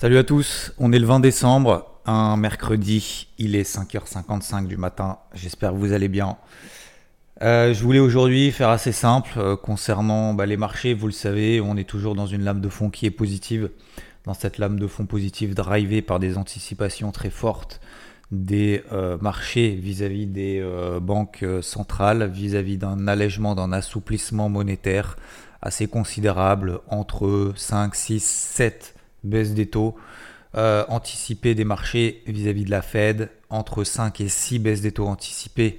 Salut à tous, on est le 20 décembre, un mercredi, il est 5h55 du matin, j'espère que vous allez bien. Euh, je voulais aujourd'hui faire assez simple euh, concernant bah, les marchés. Vous le savez, on est toujours dans une lame de fond qui est positive. Dans cette lame de fond positive drivée par des anticipations très fortes des euh, marchés vis-à-vis des banques centrales, vis-à-vis d'un allègement, d'un assouplissement monétaire assez considérable entre 5, 6, 7 baisses des taux. anticipées des marchés vis-à-vis de la Fed, entre 5 et 6 baisses des taux anticipées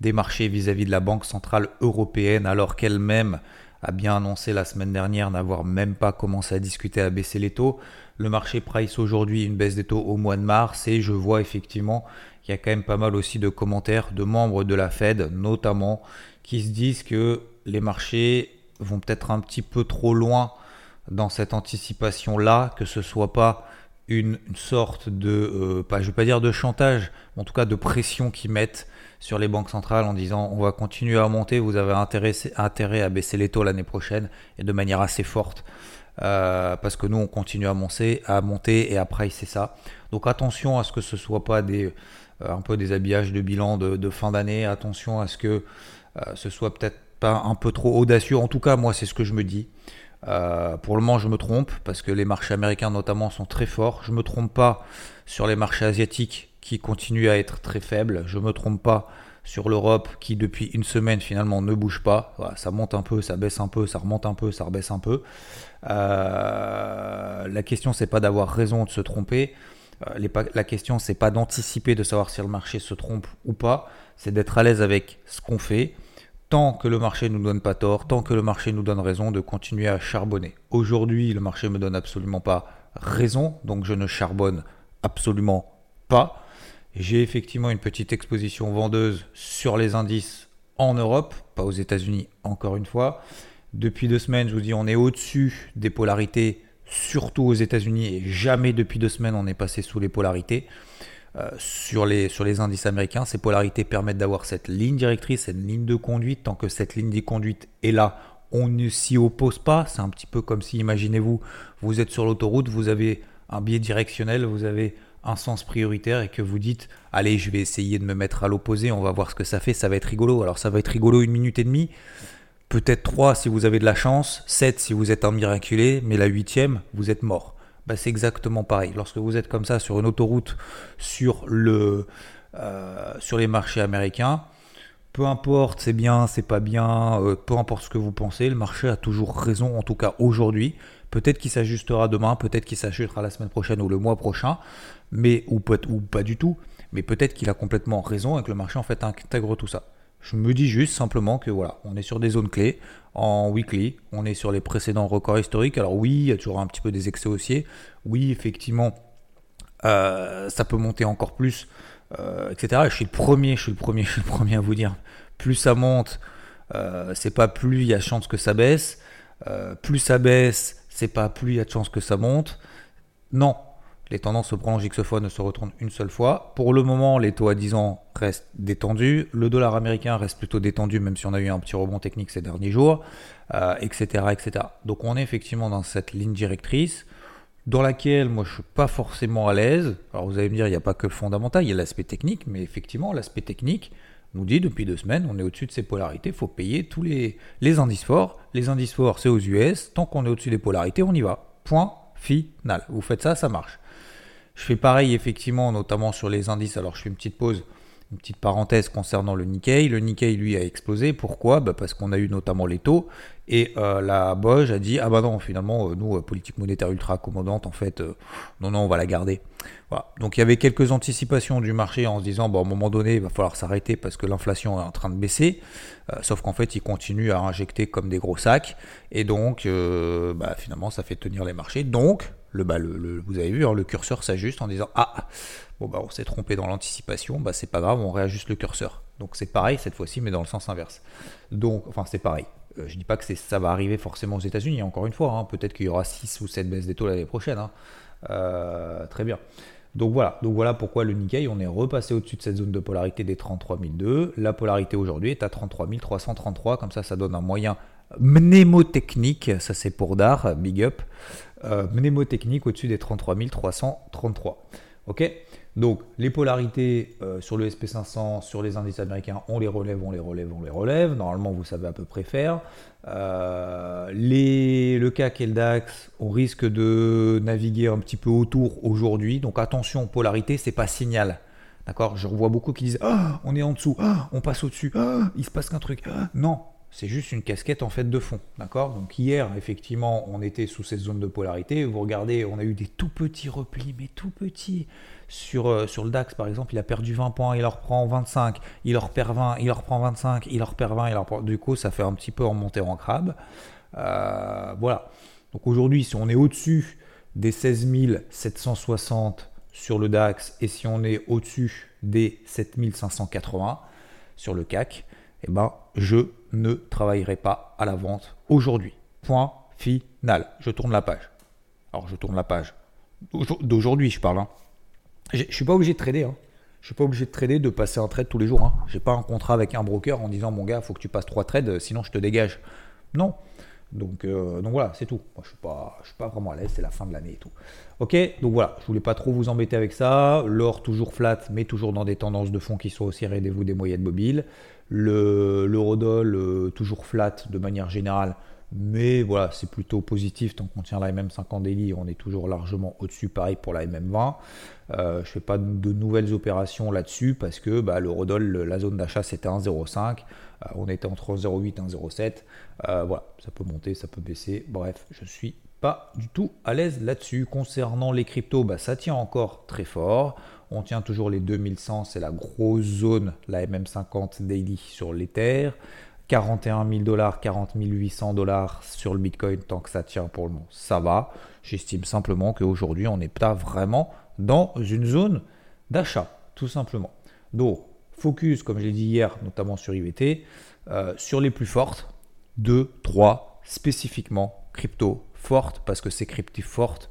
des marchés vis-à-vis de la Banque Centrale Européenne, alors qu'elle-même a bien annoncé la semaine dernière n'avoir même pas commencé à discuter à baisser les taux. Le marché price aujourd'hui une baisse des taux au mois de mars et je vois effectivement qu'il y a quand même pas mal aussi de commentaires de membres de la Fed, notamment, qui se disent que les marchés vont peut-être un petit peu trop loin dans cette anticipation-là, que ce soit pas une, sorte de, euh, pas, je vais pas dire de chantage, en tout cas de pression qu'ils mettent sur les banques centrales en disant on va continuer à monter, vous avez intérêt, à baisser les taux l'année prochaine et de manière assez forte. Euh, parce que nous on continue à monter, à monter et à pricer ça. Donc attention à ce que ce soit pas des euh, un peu des habillages de bilan de, fin d'année. Attention à ce que ce soit peut-être pas un peu trop audacieux. En tout cas, moi c'est ce que je me dis. Euh, pour le moment, je me trompe parce que les marchés américains notamment sont très forts. Je me trompe pas sur les marchés asiatiques qui continuent à être très faibles. Je me trompe pas sur l'Europe qui depuis une semaine finalement ne bouge pas. ça monte un peu, ça baisse un peu, ça remonte un peu, ça rebaisse un peu. Euh, la question c'est pas d'avoir raison de se tromper. Euh, la question c'est pas d'anticiper de savoir si le marché se trompe ou pas. C'est d'être à l'aise avec ce qu'on fait tant que le marché ne nous donne pas tort, tant que le marché nous donne raison, de continuer à charbonner. Aujourd'hui, le marché me donne absolument pas raison, donc je ne charbonne absolument pas. J'ai effectivement une petite exposition vendeuse sur les indices en Europe, pas aux États-Unis encore une fois. Depuis deux semaines, je vous dis, on est au-dessus des polarités, surtout aux États-Unis, et jamais depuis deux semaines on est passé sous les polarités. Euh, sur, les, indices américains. Ces polarités permettent d'avoir cette ligne directrice, cette ligne de conduite. Tant que cette ligne de conduite est là, on ne s'y oppose pas. C'est un petit peu comme si, imaginez-vous, vous êtes sur l'autoroute, vous avez un biais directionnel, vous avez un sens prioritaire et que vous dites allez je vais essayer de me mettre à l'opposé, on va voir ce que ça fait, ça va être rigolo. Alors ça va être rigolo une minute et demie, peut-être trois si vous avez de la chance, sept si vous êtes un miraculé, mais la huitième, vous êtes mort. Bah, c'est exactement pareil. Lorsque vous êtes comme ça sur une autoroute, sur, le, euh, sur les marchés américains, peu importe, c'est bien, c'est pas bien, euh, peu importe ce que vous pensez, le marché a toujours raison, en tout cas aujourd'hui. Peut-être qu'il s'ajustera demain, peut-être qu'il s'ajustera la semaine prochaine ou le mois prochain, mais ou, ou pas du tout. Mais peut-être qu'il a complètement raison et que le marché en fait intègre tout ça. Je me dis juste simplement que voilà, on est sur des zones clés en weekly, on est sur les précédents records historiques. Alors oui, il y a toujours un petit peu des excès haussiers. Oui, effectivement, euh, ça peut monter encore plus, euh, etc. je suis le premier, je suis le premier, je suis le premier à vous dire, plus ça monte, euh, c'est pas plus il y a chance que ça baisse. plus ça baisse, c'est pas plus il y a de chance que ça monte. Non, les tendances se prolongent X fois, ne se retournent une seule fois. Pour le moment, les taux à 10 ans restent détendus. Le dollar américain reste plutôt détendu, même si on a eu un petit rebond technique ces derniers jours, etc., euh, etc. Donc on est effectivement dans cette ligne directrice dans laquelle moi je suis pas forcément à l'aise. Alors vous allez me dire, il n'y a pas que le fondamental, il y a l'aspect technique, mais effectivement, l'aspect technique nous dit depuis deux semaines, on est au-dessus de ces polarités, il faut payer tous les indices forts. Les indices forts, c'est aux US. Tant qu'on est au-dessus des polarités, on y va. Point final. Vous faites ça, ça marche. Je fais pareil effectivement, notamment sur les indices. Alors je fais une petite pause une petite parenthèse concernant le Nikkei. Le Nikkei, lui, a explosé. Pourquoi? Bah, Parce qu'on a eu notamment les taux. Et euh, la Boge a dit Ah bah non, finalement, euh, nous, euh, politique monétaire ultra accommodante, en fait, non, non, on va la garder. Voilà. Donc il y avait quelques anticipations du marché en se disant Bon, à un moment donné, il va falloir s'arrêter parce que l'inflation est en train de baisser. sauf qu'en fait, il continue à injecter comme des gros sacs. Et donc, bah, finalement, ça fait tenir les marchés. Donc, le, bah, le, vous avez vu, hein, le curseur s'ajuste en disant Ah bon bah on s'est trompé dans l'anticipation, bah c'est pas grave, on réajuste le curseur. Donc c'est pareil cette fois-ci, mais dans le sens inverse. Donc, enfin c'est pareil. Euh, je dis pas que ça va arriver forcément aux États-Unis, encore une fois, hein. peut-être qu'il y aura 6 ou 7 baisses des taux l'année prochaine. Hein. Euh, très bien. Donc voilà, donc voilà pourquoi le Nikkei, on est repassé au-dessus de cette zone de polarité des 33002. La polarité aujourd'hui est à 33 333, comme ça ça donne un moyen mnémotechnique, ça c'est pour d'art, big up, euh, mnémotechnique au-dessus des 33 333. Ok? Donc les polarités euh, sur le SP500, sur les indices américains, on les relève, on les relève, on les relève. Normalement, vous savez à peu près faire. Euh, le CAC et le DAX, on risque de naviguer un petit peu autour aujourd'hui. Donc attention, polarité, c'est pas signal. D'accord? Je revois beaucoup qui disent ah, on est en dessous, ah, on passe au-dessus, ah, il se passe qu'un truc. non, c'est juste une casquette en fait de fond. D'accord? Donc hier, effectivement, on était sous cette zone de polarité. Vous regardez, on a eu des tout petits replis, mais tout petits. Sur, euh, le DAX, par exemple, il a perdu 20 points, il en reprend 25, il en repère 20, il en reprend 25, il en repère 20, il en reprend... Du coup, ça fait un petit peu remonter en crabe. Euh, voilà. Donc aujourd'hui, si on est au-dessus des 16 760 sur le DAX et si on est au-dessus des 7580 sur le CAC, eh ben, je ne travaillerai pas à la vente aujourd'hui. Point final. Je tourne la page. Alors, je tourne la page. D'aujourd'hui, je parle. Hein. Je ne suis pas obligé de trader. Hein. Je suis pas obligé de trader, de passer un trade tous les jours. Hein. Je n'ai pas un contrat avec un broker en disant mon gars, il faut que tu passes trois trades, sinon je te dégage. Non. Donc, euh, voilà, c'est tout. Je suis pas, pas vraiment à l'aise. C'est la fin de l'année et tout. Ok? Donc voilà, je voulais pas trop vous embêter avec ça. L'or toujours flat, mais toujours dans des tendances de fond qui sont aussi rendez-vous des moyennes mobiles. Le l'eurodoll euh, toujours flat de manière générale. Mais voilà, c'est plutôt positif tant qu'on tient la MM50 daily, on est toujours largement au-dessus. Pareil pour la MM20. Euh, je ne fais pas de nouvelles opérations là-dessus parce que bah, l'eurodoll, la zone d'achat c'était 1,05. Euh, on était entre 0,8 et 1,07. Euh, voilà, ça peut monter, ça peut baisser. Bref, je suis pas du tout à l'aise là-dessus. Concernant les cryptos, bah, ça tient encore très fort. On tient toujours les 2100, c'est la grosse zone, la MM50 daily sur l'Ether. 41 000 dollars, 40 800 dollars sur le Bitcoin, tant que ça tient pour le moment, ça va. J'estime simplement qu'aujourd'hui, on n'est pas vraiment dans une zone d'achat, tout simplement. Donc, focus, comme je l'ai dit hier, notamment sur IVT, euh, sur les plus fortes, 2, 3, spécifiquement crypto fortes, parce que ces cryptos fortes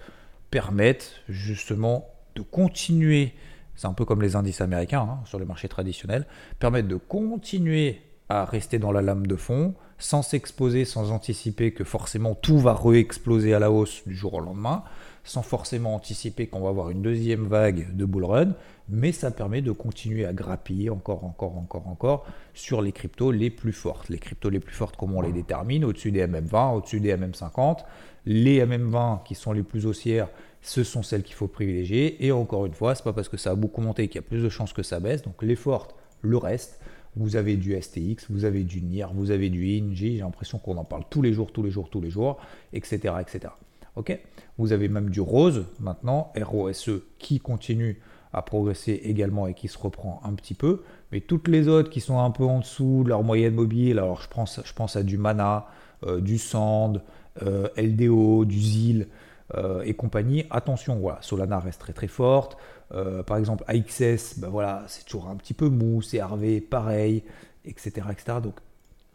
permettent justement de continuer, c'est un peu comme les indices américains hein, sur les marchés traditionnels, permettent de continuer à rester dans la lame de fond, sans s'exposer, sans anticiper que forcément tout va re-exploser à la hausse du jour au lendemain, sans forcément anticiper qu'on va avoir une deuxième vague de bull run, mais ça permet de continuer à grappiller encore, encore, encore, encore sur les cryptos les plus fortes. Les cryptos les plus fortes, comment on les détermine? Au-dessus des MM20, au-dessus des MM50. Les MM20 qui sont les plus haussières, ce sont celles qu'il faut privilégier. Et encore une fois, c'est pas parce que ça a beaucoup monté qu'il y a plus de chances que ça baisse. Donc les fortes, le reste vous avez du STX, vous avez du NIR, vous avez du ING, j'ai l'impression qu'on en parle tous les jours, tous les jours, tous les jours, etc. etc. Ok? Vous avez même du rose maintenant, ROSE, qui continue à progresser également et qui se reprend un petit peu. Mais toutes les autres qui sont un peu en dessous de leur moyenne mobile, alors je pense, je pense à du Mana, euh, du Sand, euh, LDO, du ZIL euh, et compagnie, attention, Solana reste très très forte. Euh, par exemple, AXS, ben voilà, c'est toujours un petit peu mou, CRV, pareil, etc., etc. Donc,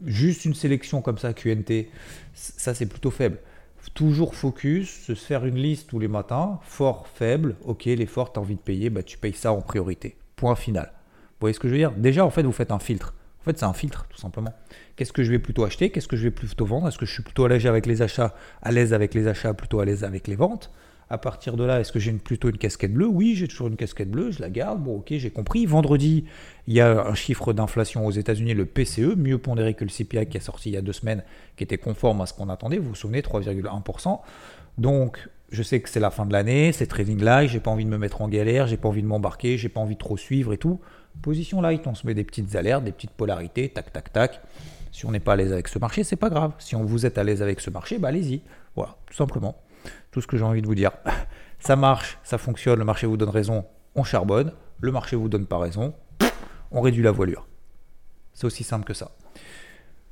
juste une sélection comme ça, QNT, ça c'est plutôt faible. Toujours focus, se faire une liste tous les matins, fort, faible, ok, les forts, tu as envie de payer, bah, tu payes ça en priorité. Point final. Vous voyez ce que je veux dire? Déjà, en fait, vous faites un filtre. En fait, c'est un filtre, tout simplement. Qu'est-ce que je vais plutôt acheter? Qu'est-ce que je vais plutôt vendre? Est-ce que je suis plutôt à l'aise avec les achats, à l'aise avec les achats, plutôt à l'aise avec les ventes? À partir de là, est-ce que j'ai plutôt une casquette bleue? Oui, j'ai toujours une casquette bleue, je la garde. Bon, ok, j'ai compris. Vendredi, il y a un chiffre d'inflation aux États-Unis, le PCE, mieux pondéré que le CPI qui est sorti il y a deux semaines, qui était conforme à ce qu'on attendait. Vous vous souvenez, 3,1%. Donc, je sais que c'est la fin de l'année, c'est trading là, j'ai pas envie de me mettre en galère, j'ai pas envie de m'embarquer, j'ai pas envie de trop suivre et tout. Position light, on se met des petites alertes, des petites polarités, tac, tac, tac. Si on n'est pas à l'aise avec ce marché, c'est pas grave. Si on vous êtes à l'aise avec ce marché, bah allez-y. Voilà, tout simplement. Tout ce que j'ai envie de vous dire. Ça marche, ça fonctionne, le marché vous donne raison, on charbonne. Le marché vous donne pas raison, on réduit la voilure. C'est aussi simple que ça.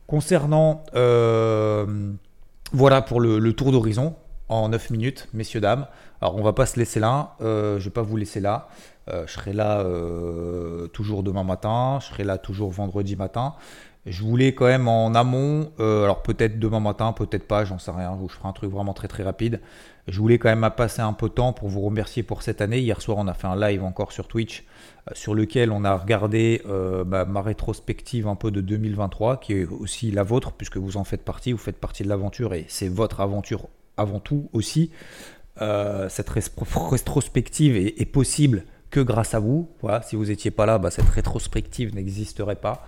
Concernant, euh, voilà pour le, tour d'horizon en 9 minutes, messieurs, dames. Alors on va pas se laisser là, euh, je vais pas vous laisser là. Euh, je serai là toujours demain matin, je serai là toujours vendredi matin. Je voulais quand même en amont, alors peut-être demain matin, peut-être pas, j'en sais rien, je ferai un truc vraiment très très rapide. Je voulais quand même passer un peu de temps pour vous remercier pour cette année. Hier soir, on a fait un live encore sur Twitch euh, sur lequel on a regardé euh, bah, ma rétrospective un peu de 2023, qui est aussi la vôtre, puisque vous en faites partie, vous faites partie de l'aventure et c'est votre aventure avant tout aussi. Euh, cette rétrospective est, possible que grâce à vous. Voilà, si vous n'étiez pas là, bah, cette rétrospective n'existerait pas.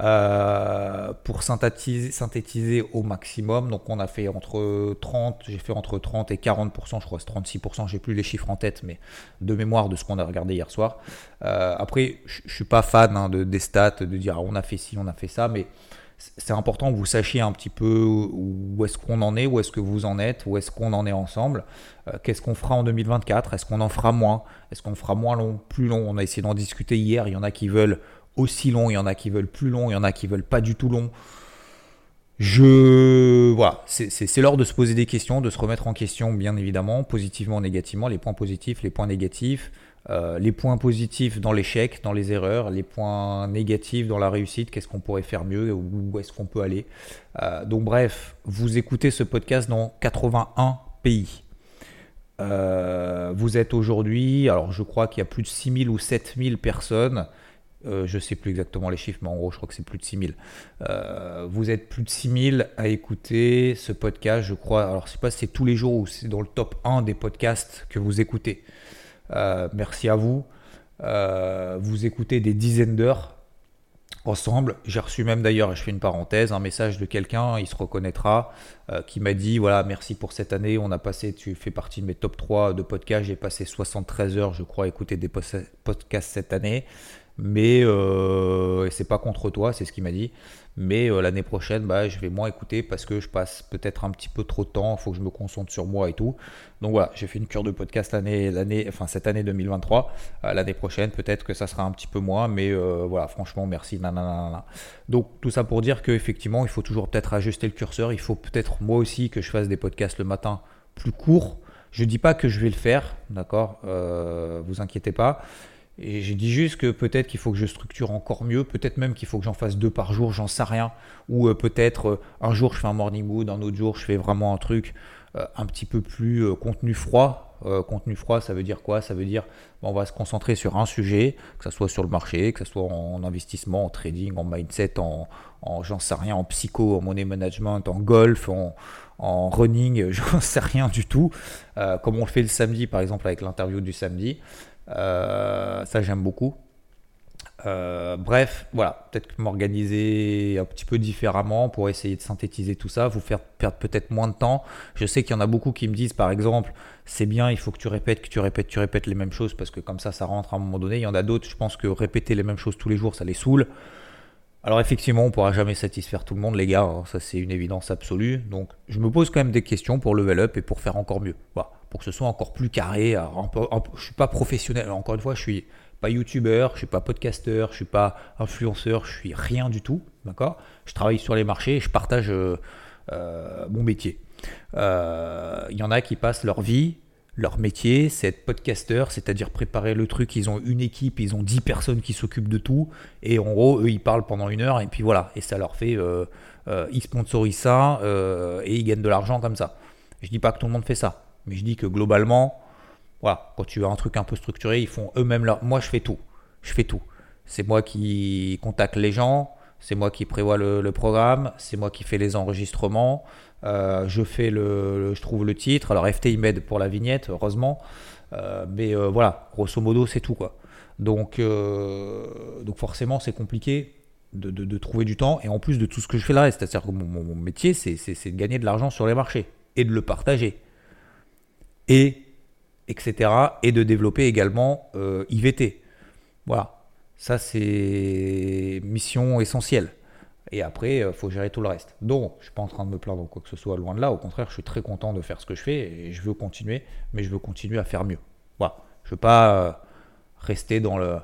Euh, pour synthétiser, au maximum. Donc on a fait entre 30, j'ai fait entre 30 et 40%, je crois c'est 36%, j'ai plus les chiffres en tête, mais de mémoire de ce qu'on a regardé hier soir. Euh, après, je, suis pas fan hein, de, des stats, de dire on a fait ci, on a fait ça, mais c'est important que vous sachiez un petit peu où est-ce qu'on en est, où est-ce que vous en êtes, où est-ce qu'on en est ensemble. Euh, qu'est-ce qu'on fera en 2024 Est-ce qu'on en fera moins? Est-ce qu'on fera moins long, plus long? On a essayé d'en discuter hier. Il y en a qui veulent aussi long, il y en a qui veulent plus long, il y en a qui veulent pas du tout long. Je voilà, c'est l'heure de se poser des questions, de se remettre en question, bien évidemment, positivement, négativement, les points positifs, les points négatifs, euh, les points positifs dans l'échec, dans les erreurs, les points négatifs dans la réussite, qu'est-ce qu'on pourrait faire mieux, où est-ce qu'on peut aller. Euh, donc bref, vous écoutez ce podcast dans 81 pays. Euh, vous êtes aujourd'hui, alors je crois qu'il y a plus de 6000 ou 7000 personnes je ne sais plus exactement les chiffres, mais en gros, je crois que c'est plus de 6000. Euh, vous êtes plus de 6000 à écouter ce podcast, je crois. Alors, je ne sais pas si c'est tous les jours ou c'est dans le top 1 des podcasts que vous écoutez. Euh, merci à vous. vous écoutez des dizaines d'heures ensemble. J'ai reçu même d'ailleurs, je fais une parenthèse, un message de quelqu'un, il se reconnaîtra, qui m'a dit voilà, merci pour cette année. On a passé, tu fais partie de mes top 3 de podcasts. J'ai passé 73 heures, je crois, à écouter des podcasts cette année. Mais euh, c'est pas contre toi, c'est ce qu'il m'a dit. Mais euh, l'année prochaine, bah, je vais moins écouter parce que je passe peut-être un petit peu trop de temps. Il faut que je me concentre sur moi et tout. Donc voilà, j'ai fait une cure de podcast l'année, l'année, enfin cette année 2023. Euh, l'année prochaine, peut-être que ça sera un petit peu moins. Mais euh, voilà, franchement, merci. Donc tout ça pour dire qu'effectivement, il faut toujours peut-être ajuster le curseur. Il faut peut-être moi aussi que je fasse des podcasts le matin plus courts. Je dis pas que je vais le faire, d'accord Vous inquiétez pas. Et j'ai dit juste que peut-être qu'il faut que je structure encore mieux, peut-être même qu'il faut que j'en fasse deux par jour, j'en sais rien. Ou euh, peut-être euh, un jour je fais un morning mood, un autre jour je fais vraiment un truc euh, un petit peu plus contenu froid. contenu froid, ça veut dire quoi? Ça veut dire on va se concentrer sur un sujet, que ce soit sur le marché, que ce soit en investissement, en trading, en mindset, en, j'en sais rien, en psycho, en money management, en golf, en, en running, j'en sais rien du tout. comme on le fait le samedi par exemple avec l'interview du samedi. Euh, ça, j'aime beaucoup. Euh, bref, voilà, peut-être m'organiser un petit peu différemment pour essayer de synthétiser tout ça, vous faire perdre peut-être moins de temps. Je sais qu'il y en a beaucoup qui me disent, par exemple, c'est bien, il faut que tu répètes, que tu répètes, tu répètes les mêmes choses parce que comme ça, ça rentre à un moment donné. Il y en a d'autres, je pense que répéter les mêmes choses tous les jours, ça les saoule. Alors effectivement, on pourra jamais satisfaire tout le monde, les gars, hein, ça c'est une évidence absolue. Donc je me pose quand même des questions pour level up et pour faire encore mieux. Voilà pour que ce soit encore plus carré. je suis pas professionnel. Encore une fois, je suis pas youtubeur, je suis pas podcasteur, je suis pas influenceur, je suis rien du tout. D'accord? Je travaille sur les marchés je partage euh, euh, mon métier. Euh, il y en a qui passent leur vie, leur métier, c'est être podcasteur, c'est-à-dire préparer le truc. Ils ont une équipe, ils ont 10 personnes qui s'occupent de tout. Et en gros, eux, ils parlent pendant une heure et puis voilà. Et ça leur fait. ils sponsorisent ça et ils gagnent de l'argent comme ça. Je dis pas que tout le monde fait ça. Mais je dis que globalement, voilà, quand tu as un truc un peu structuré, ils font eux-mêmes leur. Moi, je fais tout. Je fais tout. C'est moi qui contacte les gens, c'est moi qui prévois le, programme, c'est moi qui fais les enregistrements, euh, je fais le, je trouve le titre. Alors FT m'aide pour la vignette, heureusement, euh, mais euh, voilà, grosso modo c'est tout quoi. Donc, donc forcément c'est compliqué de, trouver du temps et en plus de tout ce que je fais là, c'est-à-dire que mon métier c'est de gagner de l'argent sur les marchés et de le partager et etc. et de développer également euh, IVT. Voilà. Ça, c'est mission essentielle. Et après, il faut gérer tout le reste. Donc, je ne suis pas en train de me plaindre ou quoi que ce soit, loin de là. Au contraire, je suis très content de faire ce que je fais et je veux continuer, mais je veux continuer à faire mieux. Voilà. Je ne veux pas rester dans le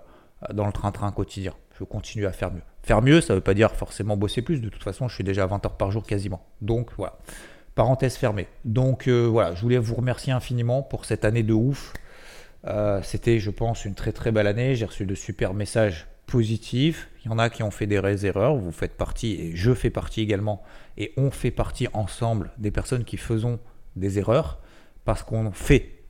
dans le train-train quotidien. Je veux continuer à faire mieux. Faire mieux, ça ne veut pas dire forcément bosser plus. De toute façon, je suis déjà à 20 heures par jour quasiment. Donc voilà. Parenthèse fermée. Donc euh, voilà, je voulais vous remercier infiniment pour cette année de ouf. Euh, c'était, je pense, une très très belle année. J'ai reçu de super messages positifs. Il y en a qui ont fait des erreurs. Vous faites partie, et je fais partie également, et on fait partie ensemble des personnes qui faisons des erreurs parce qu'on fait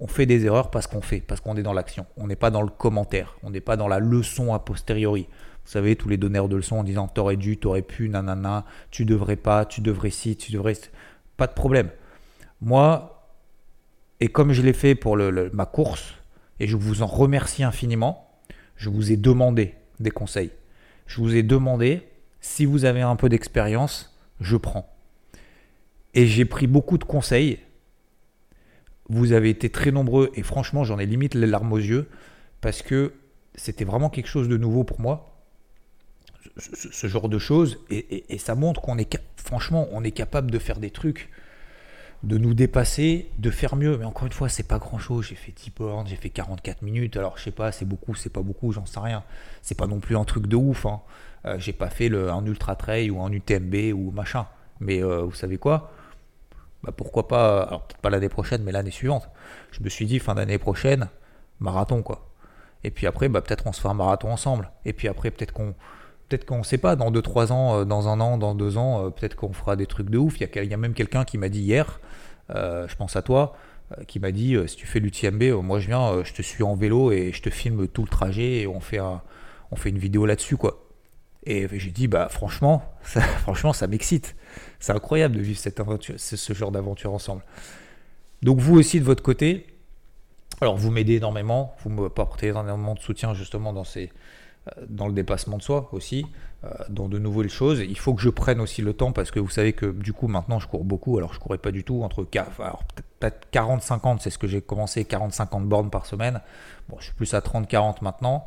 on fait des erreurs parce qu'on fait, parce qu'on est dans l'action. On n'est pas dans le commentaire, on n'est pas dans la leçon a posteriori. Vous savez, tous les donneurs de leçons en disant t'aurais dû, t'aurais pu, nanana, tu devrais pas, tu devrais si, tu devrais. Pas de problème. Moi, et comme je l'ai fait pour ma course, et je vous en remercie infiniment, je vous ai demandé des conseils. Je vous ai demandé si vous avez un peu d'expérience, je prends. Et j'ai pris beaucoup de conseils vous avez été très nombreux et franchement, j'en ai limite les larmes aux yeux parce que c'était vraiment quelque chose de nouveau pour moi. Ce, genre de choses et, ça montre qu'on est franchement on est capable de faire des trucs de nous dépasser, de faire mieux. Mais encore une fois, c'est pas grand chose. J'ai fait 10 bornes, j'ai fait 44 minutes. Alors, je sais pas, c'est beaucoup, c'est pas beaucoup, j'en sais rien. C'est pas non plus un truc de ouf. Hein. Euh, j'ai pas fait le, un ultra trail ou un UTMB ou machin. Mais euh, vous savez quoi? Bah, pourquoi pas, alors peut-être pas l'année prochaine, mais l'année suivante. Je me suis dit, fin d'année prochaine, marathon quoi. Et puis après, bah, peut-être on se fait un marathon ensemble. Et puis après, peut-être qu'on peut-être qu'on sait pas, dans 2-3 ans, euh, dans un an, dans 2 ans, euh, peut-être qu'on fera des trucs de ouf. Il y a, même quelqu'un qui m'a dit hier, euh, je pense à toi, qui m'a dit si tu fais l'UTMB, moi je viens, je te suis en vélo et je te filme tout le trajet et on fait, on fait une vidéo là-dessus quoi. Et j'ai dit, bah franchement, ça, franchement, ça m'excite. C'est incroyable de vivre cette aventure, ce genre d'aventure ensemble. Donc vous aussi de votre côté, alors vous m'aidez énormément, vous me apportez énormément de soutien justement dans, ces, dans le dépassement de soi aussi, euh, dans de nouvelles choses. Il faut que je prenne aussi le temps parce que vous savez que du coup maintenant je cours beaucoup, alors je courais pas du tout, entre peut-être 40-50, c'est ce que j'ai commencé, 40-50 bornes par semaine. Bon, je suis plus à 30-40 maintenant.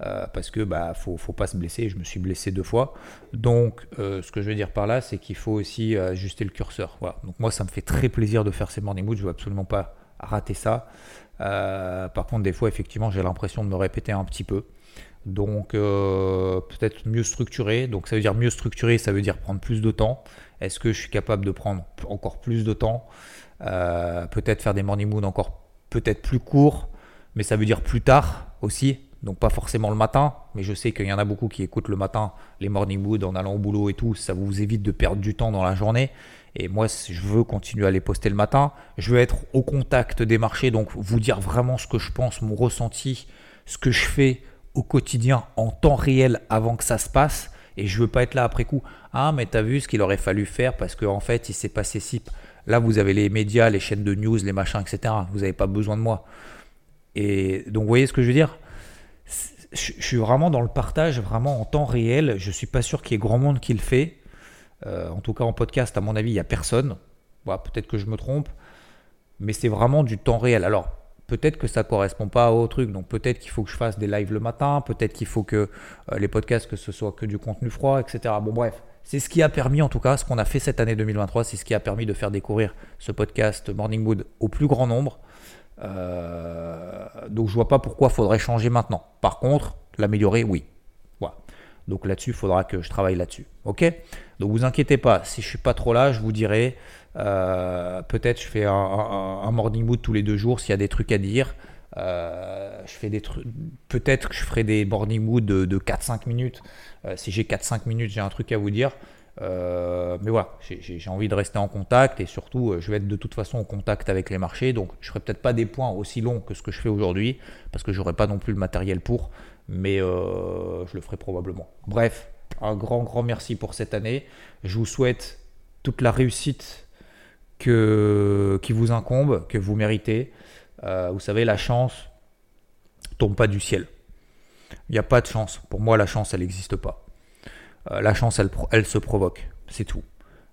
Euh, parce que bah faut, faut pas se blesser. Je me suis blessé deux fois. Donc euh, ce que je veux dire par là, c'est qu'il faut aussi euh, ajuster le curseur. Voilà. Donc moi, ça me fait très plaisir de faire ces morning moods. Je veux absolument pas rater ça. Par contre, des fois, effectivement, j'ai l'impression de me répéter un petit peu. Donc peut-être mieux structuré. Donc ça veut dire mieux structuré, ça veut dire prendre plus de temps. Est-ce que je suis capable de prendre encore plus de temps? Peut-être faire des morning moods encore peut-être plus courts, mais ça veut dire plus tard aussi donc pas forcément le matin, mais je sais qu'il y en a beaucoup qui écoutent le matin les morning wood en allant au boulot et tout, ça vous évite de perdre du temps dans la journée. Et moi, je veux continuer à les poster le matin. Je veux être au contact des marchés, donc vous dire vraiment ce que je pense, mon ressenti, ce que je fais au quotidien en temps réel avant que ça se passe. Et je veux pas être là après coup. Ah, mais tu as vu ce qu'il aurait fallu faire parce qu'en en fait, il s'est passé si. Là, vous avez les médias, les chaînes de news, les machins, etc. Vous n'avez pas besoin de moi. Et donc, vous voyez ce que je veux dire? Je, suis vraiment dans le partage, vraiment en temps réel. Je suis pas sûr qu'il y ait grand monde qui le fait. Euh, en tout cas, en podcast, à mon avis, il n'y a personne. peut-être que je me trompe. Mais c'est vraiment du temps réel. Alors, peut-être que ça correspond pas au truc. Donc, peut-être qu'il faut que je fasse des lives le matin. Peut-être qu'il faut que euh, les podcasts, que ce soit que du contenu froid, etc. Bon, bref. C'est ce qui a permis, en tout cas, ce qu'on a fait cette année 2023, c'est ce qui a permis de faire découvrir ce podcast Morning Mood au plus grand nombre. Euh, donc je vois pas pourquoi faudrait changer maintenant. Par contre, l'améliorer, oui. Voilà. Donc là-dessus, il faudra que je travaille là-dessus. Ok? Donc vous inquiétez pas, si je suis pas trop là, je vous dirai. Euh, peut-être je fais un, morning mood tous les deux jours s'il y a des trucs à dire. Euh. Peut-être que je ferai des morning moods de, de 4-5 minutes. si j'ai 4-5 minutes, j'ai un truc à vous dire. Euh, mais voilà, j'ai envie de rester en contact et surtout, euh, je vais être de toute façon en contact avec les marchés. Donc, je ferai peut-être pas des points aussi longs que ce que je fais aujourd'hui parce que j'aurai pas non plus le matériel pour, mais euh, je le ferai probablement. Bref, un grand, grand merci pour cette année. Je vous souhaite toute la réussite qui vous incombe, que vous méritez. vous savez, la chance tombe pas du ciel. Il n'y a pas de chance. Pour moi, la chance, elle n'existe pas. Euh, la chance, elle, elle se provoque. C'est tout.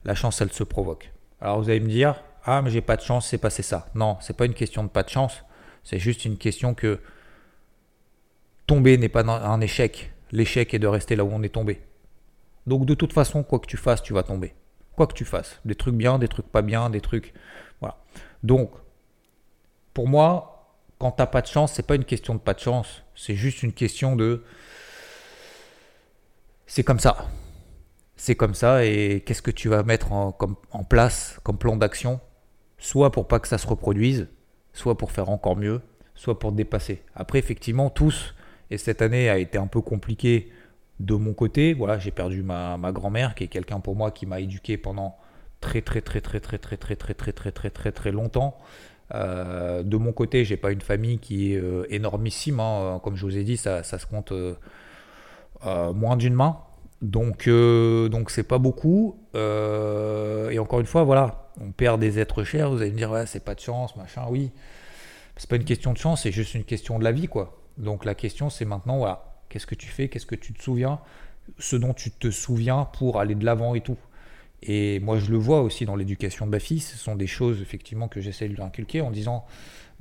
La chance, elle se provoque. Alors vous allez me dire, ah mais j'ai pas de chance, c'est passé ça. Non, c'est pas une question de pas de chance. C'est juste une question que tomber n'est pas un échec. L'échec est de rester là où on est tombé. Donc de toute façon, quoi que tu fasses, tu vas tomber. Quoi que tu fasses. Des trucs bien, des trucs pas bien, des trucs... Voilà. Donc, pour moi, quand t'as pas de chance, c'est pas une question de pas de chance. C'est juste une question de... C'est comme ça. C'est comme ça et qu'est-ce que tu vas mettre en, place comme plan d'action Soit pour pas que ça se reproduise, soit pour faire encore mieux, soit pour dépasser. Après, effectivement, tous, et cette année a été un peu compliquée de mon côté. Voilà, j'ai perdu ma, grand-mère, qui est quelqu'un pour moi qui m'a éduqué pendant très très très très très très très très très très très très très longtemps. de mon côté, j'ai pas une famille qui est énormissime. Comme je vous ai dit, ça, se compte moins d'une main. Donc, donc c'est pas beaucoup. et encore une fois, voilà, on perd des êtres chers. Vous allez me dire, ouais, c'est pas de chance, machin. Oui, c'est pas une question de chance, c'est juste une question de la vie, quoi. Donc la question, c'est maintenant, voilà, qu'est-ce que tu fais, qu'est-ce que tu te souviens, ce dont tu te souviens pour aller de l'avant et tout. Et moi, je le vois aussi dans l'éducation de ma fille, ce sont des choses effectivement que j'essaie de lui inculquer en disant,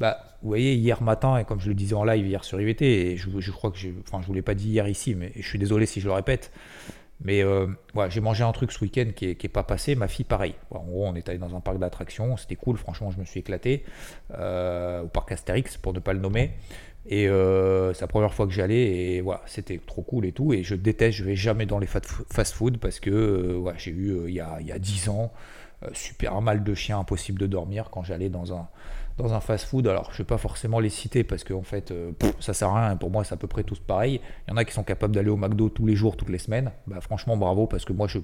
bah, vous voyez, hier matin, et comme je le disais en live hier sur IVT, et je, crois que je, enfin, je vous l'ai pas dit hier ici, mais je suis désolé si je le répète, mais euh, j'ai mangé un truc ce week-end qui n'est pas passé. Ma fille, pareil. en gros, on est allé dans un parc d'attractions. C'était cool. Franchement, je me suis éclaté. Euh, au parc Astérix, pour ne pas le nommer. Et euh, c'est la première fois que j'allais. Et voilà, c'était trop cool et tout. Et je déteste, je vais jamais dans les fast-food parce que j'ai eu, il y, a, il y a 10 ans, super mal de chien, impossible de dormir quand j'allais dans un, dans un fast-food. Alors, je ne vais pas forcément les citer parce qu'en en fait, euh, ça sert à rien. Pour moi, c'est à peu près tous pareil. Il y en a qui sont capables d'aller au McDo tous les jours, toutes les semaines. Bah, franchement, bravo parce que moi, je,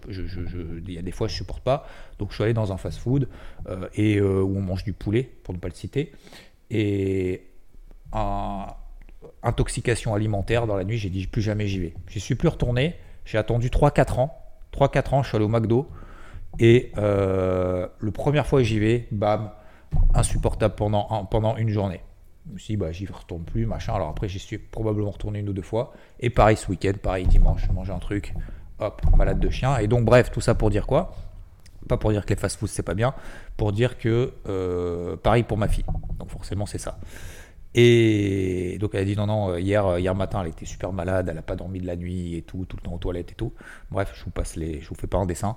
il y a des fois, je supporte pas. Donc, je suis allé dans un fast-food euh, et euh, où on mange du poulet, pour ne pas le citer. Et intoxication alimentaire dans la nuit, j'ai dit plus jamais j'y vais. Je suis plus retourné. J'ai attendu 3-4 ans. 3-4 ans, je suis allé au McDo. Et le première fois que j'y vais, bam, insupportable pendant, pendant une journée. Je bah, j'y retourne plus, machin. Alors après, j'y suis probablement retourné une ou deux fois. Et pareil ce week-end, pareil dimanche, je mangeais un truc, hop, malade de chien. Et donc, bref, tout ça pour dire quoi? Pas pour dire que les fast-foods c'est pas bien, pour dire que euh, pareil pour ma fille. Donc forcément, c'est ça. Et donc elle a dit non, non, hier, hier matin elle était super malade, elle n'a pas dormi de la nuit et tout, tout le temps aux toilettes et tout. Bref, je vous passe les, je vous fais pas un dessin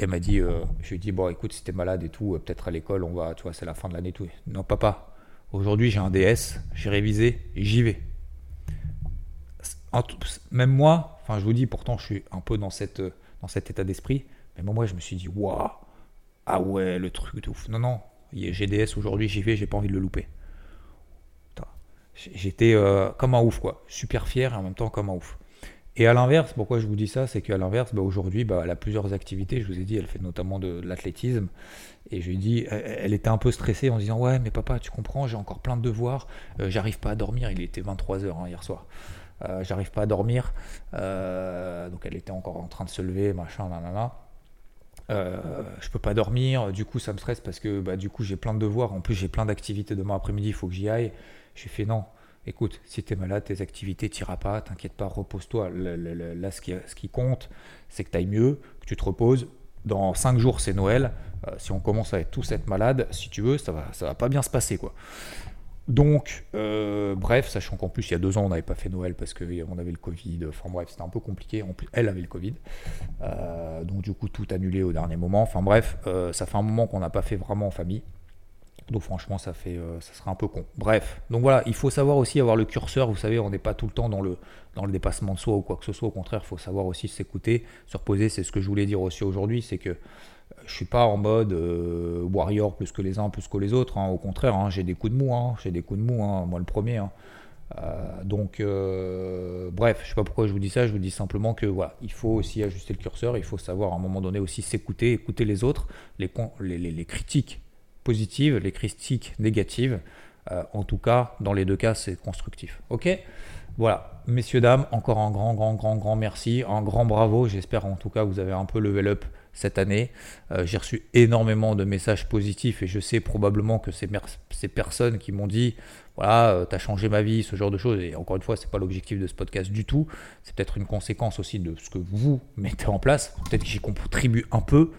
elle m'a dit, euh, je lui ai dit, bon, écoute, si t'es malade et tout, euh, peut-être à l'école, on va, tu vois, c'est la fin de l'année tout. Non, papa, aujourd'hui j'ai un DS, j'ai révisé et j'y vais. même moi, enfin, je vous dis, pourtant, je suis un peu dans, dans cet état d'esprit, mais moi, je me suis dit, waouh, ah ouais, le truc de ouf. Non, non, j'ai DS aujourd'hui, j'y vais, j'ai pas envie de le louper. J'étais euh, comme un ouf, quoi. Super fier et en même temps comme un ouf. Et à l'inverse, pourquoi je vous dis ça, c'est qu'à l'inverse, bah, aujourd'hui, bah, elle a plusieurs activités. Je vous ai dit, elle fait notamment de, l'athlétisme. Et je lui ai dit, elle, était un peu stressée en disant Ouais, mais papa, tu comprends, j'ai encore plein de devoirs, euh, j'arrive pas à dormir. Il était 23h hein, hier soir. Euh, j'arrive pas à dormir. Euh, donc elle était encore en train de se lever, machin, nanana. je peux pas dormir, du coup ça me stresse parce que bah, du coup j'ai plein de devoirs, en plus j'ai plein d'activités demain après-midi, il faut que j'y aille. J'ai fait non, écoute, si tu es malade, tes activités, t'iras pas, t'inquiète pas, repose-toi. Là, ce qui, compte, c'est que tu ailles mieux, que tu te reposes. Dans 5 jours, c'est Noël. Euh, si on commence à être tous être malade, si tu veux, ça va, ça va pas bien se passer, quoi. Donc, euh, bref, sachant qu'en plus, il y a deux ans, on n'avait pas fait Noël parce qu'on avait le Covid. Enfin bref, c'était un peu compliqué. Elle avait le Covid. Euh, donc, du coup, tout annulé au dernier moment. Enfin bref, ça fait un moment qu'on n'a pas fait vraiment en famille. Donc franchement, ça fait, euh, ça serait un peu con. Bref, donc voilà, il faut savoir aussi avoir le curseur. Vous savez, on n'est pas tout le temps dans le, dépassement de soi ou quoi que ce soit. Au contraire, il faut savoir aussi s'écouter, se reposer. C'est ce que je voulais dire aussi aujourd'hui, c'est que euh, je suis pas en mode euh, warrior plus que les uns, plus que les autres. Hein. Au contraire, hein, j'ai des coups de mou. Hein. J'ai des coups de mou, moi le premier. donc, bref, je sais pas pourquoi je vous dis ça. Je vous dis simplement que voilà, il faut aussi ajuster le curseur. Il faut savoir à un moment donné aussi s'écouter, écouter les autres, les critiques positives, les critiques négatives. Euh, en tout cas, dans les deux cas, c'est constructif. Ok? Voilà, messieurs, dames, encore un grand, grand, grand, grand merci, un grand bravo. J'espère en tout cas vous avez un peu level up cette année. Euh, j'ai reçu énormément de messages positifs et je sais probablement que ces, ces personnes qui m'ont dit voilà, euh, tu as changé ma vie, ce genre de choses. Et encore une fois, c'est pas l'objectif de ce podcast du tout. C'est peut-être une conséquence aussi de ce que vous mettez en place. Peut-être que j'y contribue un peu,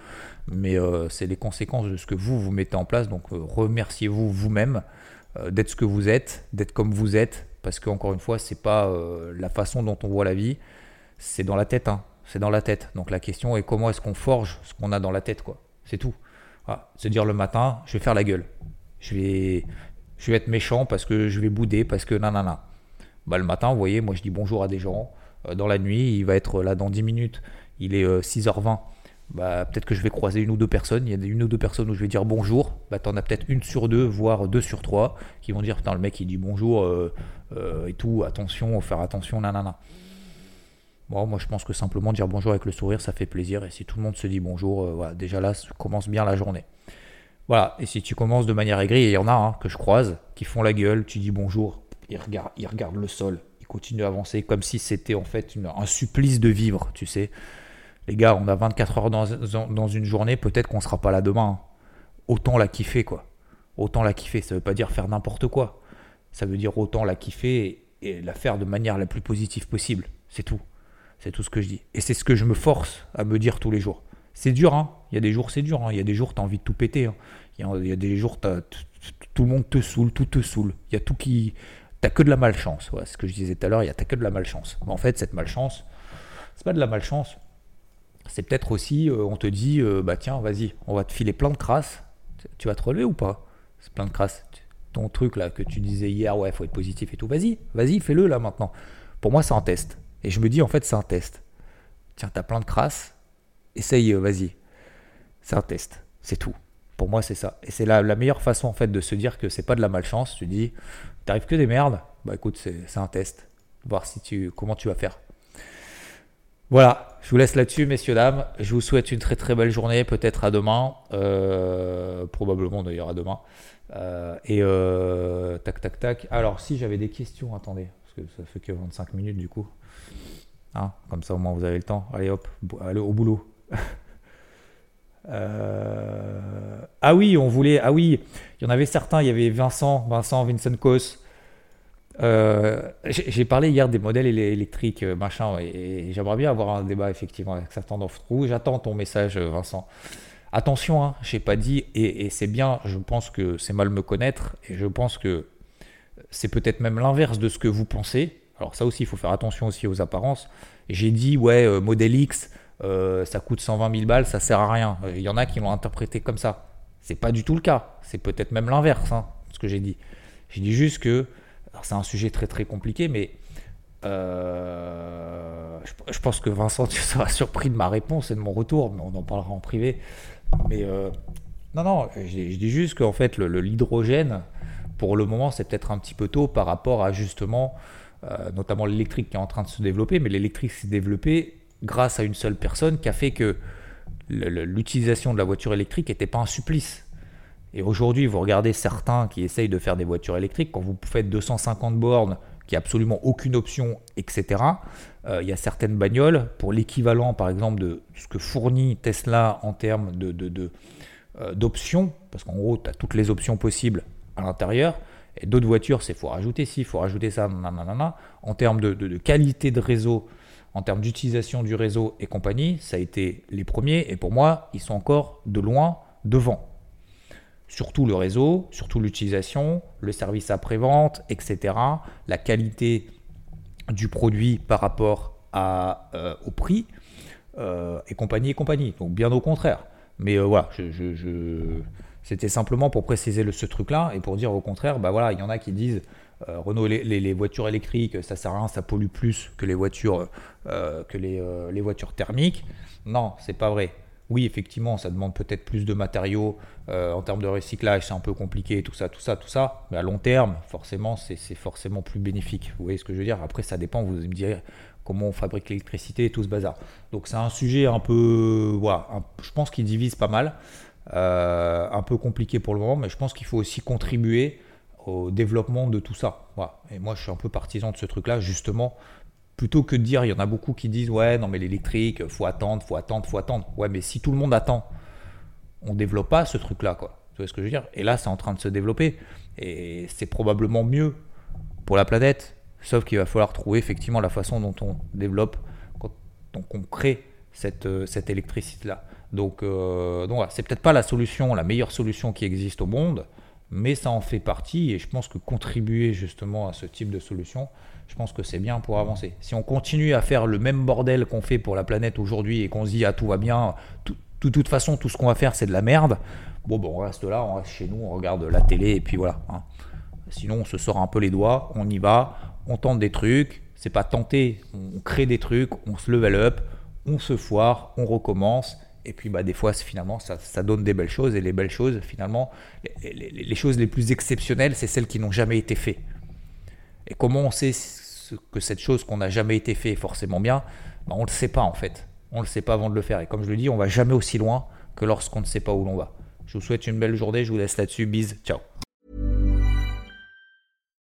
mais euh, c'est les conséquences de ce que vous, vous mettez en place. Donc remerciez-vous vous-même d'être ce que vous êtes, d'être comme vous êtes parce que encore une fois, c'est pas euh, la façon dont on voit la vie, c'est dans la tête, hein. C'est dans la tête. Donc la question est comment est-ce qu'on forge ce qu'on a dans la tête, quoi. C'est tout. Se dire le matin, je vais faire la gueule, je vais, je vais être méchant parce que je vais bouder, parce que nanana. Bah, le matin, vous voyez, moi je dis bonjour à des gens. Euh, dans la nuit, il va être là dans 10 minutes, il est 6h20 bah, peut-être que je vais croiser une ou deux personnes. Il y a une ou deux personnes où je vais dire bonjour. Bah, tu en as peut-être une sur deux, voire deux sur trois, qui vont dire Putain, le mec il dit bonjour euh, euh, et tout, attention, faire attention, nanana. Moi je pense que simplement dire bonjour avec le sourire, ça fait plaisir. Et si tout le monde se dit bonjour, euh, voilà, déjà là, commence bien la journée. Voilà, et si tu commences de manière aigrie, il y en a hein, que je croise qui font la gueule, tu dis bonjour, ils regardent, ils regardent le sol, ils continuent à avancer comme si c'était en fait un supplice de vivre, tu sais les gars, on a 24 heures dans, une journée, peut-être qu'on sera pas là demain. Autant la kiffer, quoi. Autant la kiffer. Ça veut pas dire faire n'importe quoi. Ça veut dire autant la kiffer et, la faire de manière la plus positive possible. C'est tout. C'est tout ce que je dis. Et c'est ce que je me force à me dire tous les jours. C'est dur, hein. Il y a des jours, c'est dur. Hein. Il y a des jours, tu as envie de tout péter. Hein. Il, y a, des jours, tout le monde te saoule, tout te saoule. Il y a tout qui. T'as que de la malchance. Ce que je disais tout à l'heure, il y a que de la malchance. Mais en fait, cette malchance, c'est pas de la malchance c'est peut-être aussi, euh, on te dit, euh, bah tiens, vas-y, on va te filer plein de crasses. Tu vas te relever ou pas? C'est plein de crasses. Ton truc là que tu disais hier, ouais, faut être positif et tout. Vas-y, vas-y, fais-le là maintenant. Pour moi, c'est un test. Et je me dis, en fait, c'est un test. Tiens, t'as plein de crasses. Essaye, euh, vas-y. C'est un test. C'est tout. Pour moi, c'est ça. Et c'est la, meilleure façon, en fait, de se dire que c'est pas de la malchance. Tu dis, t'arrives que des merdes. Bah écoute, c'est un test. Voir si tu, comment tu vas faire. Voilà, je vous laisse là-dessus, messieurs, dames. Je vous souhaite une très très belle journée, peut-être à demain, euh, probablement d'ailleurs à demain. Euh, et tac tac tac. Alors, si j'avais des questions, attendez, parce que ça fait que 25 minutes du coup. Hein, comme ça, au moins vous avez le temps. Allez hop, allez au boulot. ah oui, on voulait. Ah oui, il y en avait certains. Il y avait Vincent, Vincent, Vincent Kos. Euh, j'ai parlé hier des modèles électriques, euh, machin, et, j'aimerais bien avoir un débat effectivement avec certains d'entre vous. J'attends ton message, euh, Vincent. Attention, hein, je n'ai pas dit, et, c'est bien, je pense que c'est mal me connaître, et je pense que c'est peut-être même l'inverse de ce que vous pensez. Alors ça aussi, il faut faire attention aussi aux apparences. J'ai dit, ouais, modèle X, ça coûte 120 000 balles, ça sert à rien. Il y en a qui l'ont interprété comme ça. C'est pas du tout le cas. C'est peut-être même l'inverse, hein, ce que j'ai dit. J'ai dit juste que c'est un sujet très très compliqué, mais euh, je, pense que Vincent, tu seras surpris de ma réponse et de mon retour, mais on en parlera en privé. Mais euh, non, non, je, dis juste qu'en fait, l'hydrogène, pour le moment, c'est peut-être un petit peu tôt par rapport à justement, euh, notamment l'électrique qui est en train de se développer, mais l'électrique s'est développée grâce à une seule personne qui a fait que l'utilisation de la voiture électrique n'était pas un supplice. Et aujourd'hui, vous regardez certains qui essayent de faire des voitures électriques, quand vous faites 250 bornes, qui a absolument aucune option, etc., euh, il y a certaines bagnoles, pour l'équivalent par exemple de ce que fournit Tesla en termes de, euh, d'options, parce qu'en gros, tu as toutes les options possibles à l'intérieur, d'autres voitures, c'est faut rajouter ci, faut rajouter ça, nanana. En termes de, de, qualité de réseau, en termes d'utilisation du réseau et compagnie, ça a été les premiers, et pour moi, ils sont encore de loin devant surtout le réseau, surtout l'utilisation, le service après-vente, etc., la qualité du produit par rapport à, euh, au prix, euh, et compagnie et compagnie. Donc bien au contraire. Mais euh, voilà, je, c'était simplement pour préciser ce truc-là et pour dire au contraire, bah voilà, il y en a qui disent Renault, les, voitures électriques, ça sert à rien, ça pollue plus que les voitures, que les, les voitures thermiques. Non, c'est pas vrai oui, effectivement, ça demande peut-être plus de matériaux euh, en termes de recyclage, c'est un peu compliqué, tout ça, tout ça, tout ça. Mais à long terme, forcément, c'est forcément plus bénéfique. Vous voyez ce que je veux dire? Après, ça dépend, vous me direz comment on fabrique l'électricité et tout ce bazar. Donc c'est un sujet un peu, voilà, je pense qu'il divise pas mal, euh, un peu compliqué pour le moment, mais je pense qu'il faut aussi contribuer au développement de tout ça. Et moi, je suis un peu partisan de ce truc-là, justement, plutôt que de dire, il y en a beaucoup qui disent ouais, non mais l'électrique, faut attendre, faut attendre, faut attendre. Ouais, mais si tout le monde attend, on développe pas ce truc-là, quoi. Tu vois ce que je veux dire? Et là, c'est en train de se développer et c'est probablement mieux pour la planète. Sauf qu'il va falloir trouver effectivement la façon dont on développe, dont on crée cette, euh, cette électricité-là. Donc, euh, donc voilà, c'est peut-être pas la solution, la meilleure solution qui existe au monde, mais ça en fait partie et je pense que contribuer justement à ce type de solution, je pense que c'est bien pour avancer. Si on continue à faire le même bordel qu'on fait pour la planète aujourd'hui et qu'on se dit ah tout va bien, de toute façon tout ce qu'on va faire c'est de la merde, bon bon on reste là, on reste chez nous, on regarde la télé et puis voilà. Hein. Sinon on se sort un peu les doigts, on y va, on tente des trucs, c'est pas tenter, on crée des trucs, on se level up, on se foire, on recommence et puis bah, des fois, finalement, ça, donne des belles choses. Et les belles choses, finalement, les, choses les plus exceptionnelles, c'est celles qui n'ont jamais été faites. Et comment on sait que cette chose qu'on n'a jamais été fait est forcément bien? Bah, On ne le sait pas en fait. On ne le sait pas avant de le faire. Et comme je le dis, on va jamais aussi loin que lorsqu'on ne sait pas où l'on va. Je vous souhaite une belle journée. Je vous laisse là-dessus. Bise. Ciao.